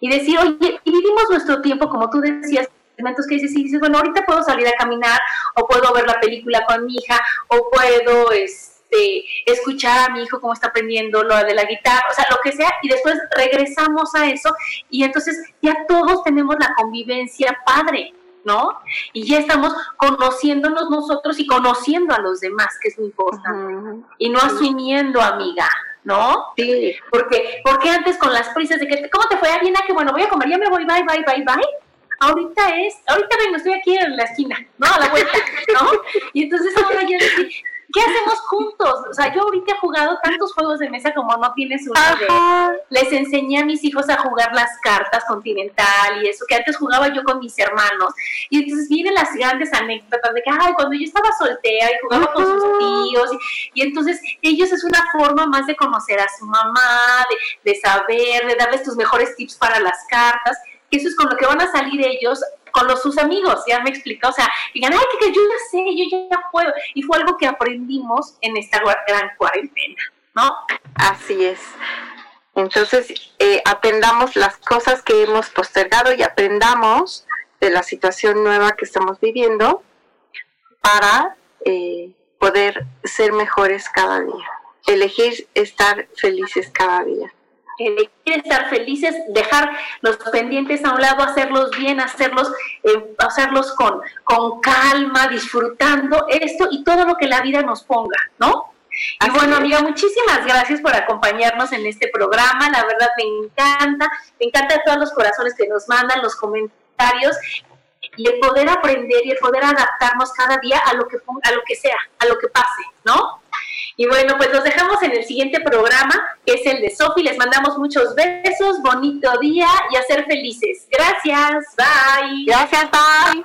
Y decir, oye, y vivimos nuestro tiempo, como tú decías, momentos que dices, sí, dices, bueno, ahorita puedo salir a caminar, o puedo ver la película con mi hija, o puedo este, escuchar a mi hijo cómo está aprendiendo lo de la guitarra, o sea, lo que sea, y después regresamos a eso, y entonces ya todos tenemos la convivencia padre, ¿no? Y ya estamos conociéndonos nosotros y conociendo a los demás, que es muy importante, y no asumiendo, amiga. ¿no? Sí. Porque, porque antes con las prisas de que, ¿cómo te fue? Bien, que bueno, voy a comer, ya me voy, bye, bye, bye, bye ahorita es, ahorita vengo, estoy aquí en la esquina, ¿no? A la vuelta, ¿no? Y entonces ahora yo decía, ¿qué hacemos juntos? O sea, yo ahorita he jugado tantos juegos de mesa como no tienes una idea. Les enseñé a mis hijos a jugar las cartas continental y eso, que antes jugaba yo con mis hermanos. Y entonces vienen las grandes anécdotas de que, ay, cuando yo estaba soltera y jugaba con sus tíos. Y, entonces ellos es una forma más de conocer a su mamá, de, de saber, de darles tus mejores tips para las cartas eso es con lo que van a salir ellos con los, sus amigos, ya me explicó, o sea, digan, ay, que, yo ya sé, yo ya puedo, y fue algo que aprendimos en esta gran cuarentena, ¿no? Así es. Entonces, eh, aprendamos las cosas que hemos postergado y aprendamos de la situación nueva que estamos viviendo para eh, poder ser mejores cada día, elegir estar felices cada día elegir estar felices, dejar los pendientes a un lado, hacerlos bien, hacerlos, eh, hacerlos con, con calma, disfrutando esto y todo lo que la vida nos ponga, ¿no? Y bueno, amiga, muchísimas gracias por acompañarnos en este programa. La verdad me encanta, me encanta todos los corazones que nos mandan, los comentarios y el poder aprender y el poder adaptarnos cada día a lo que a lo que sea, a lo que pase, ¿no? Y bueno, pues nos dejamos en el siguiente programa, que es el de Sofi. Les mandamos muchos besos, bonito día y a ser felices. Gracias, bye. Gracias, bye.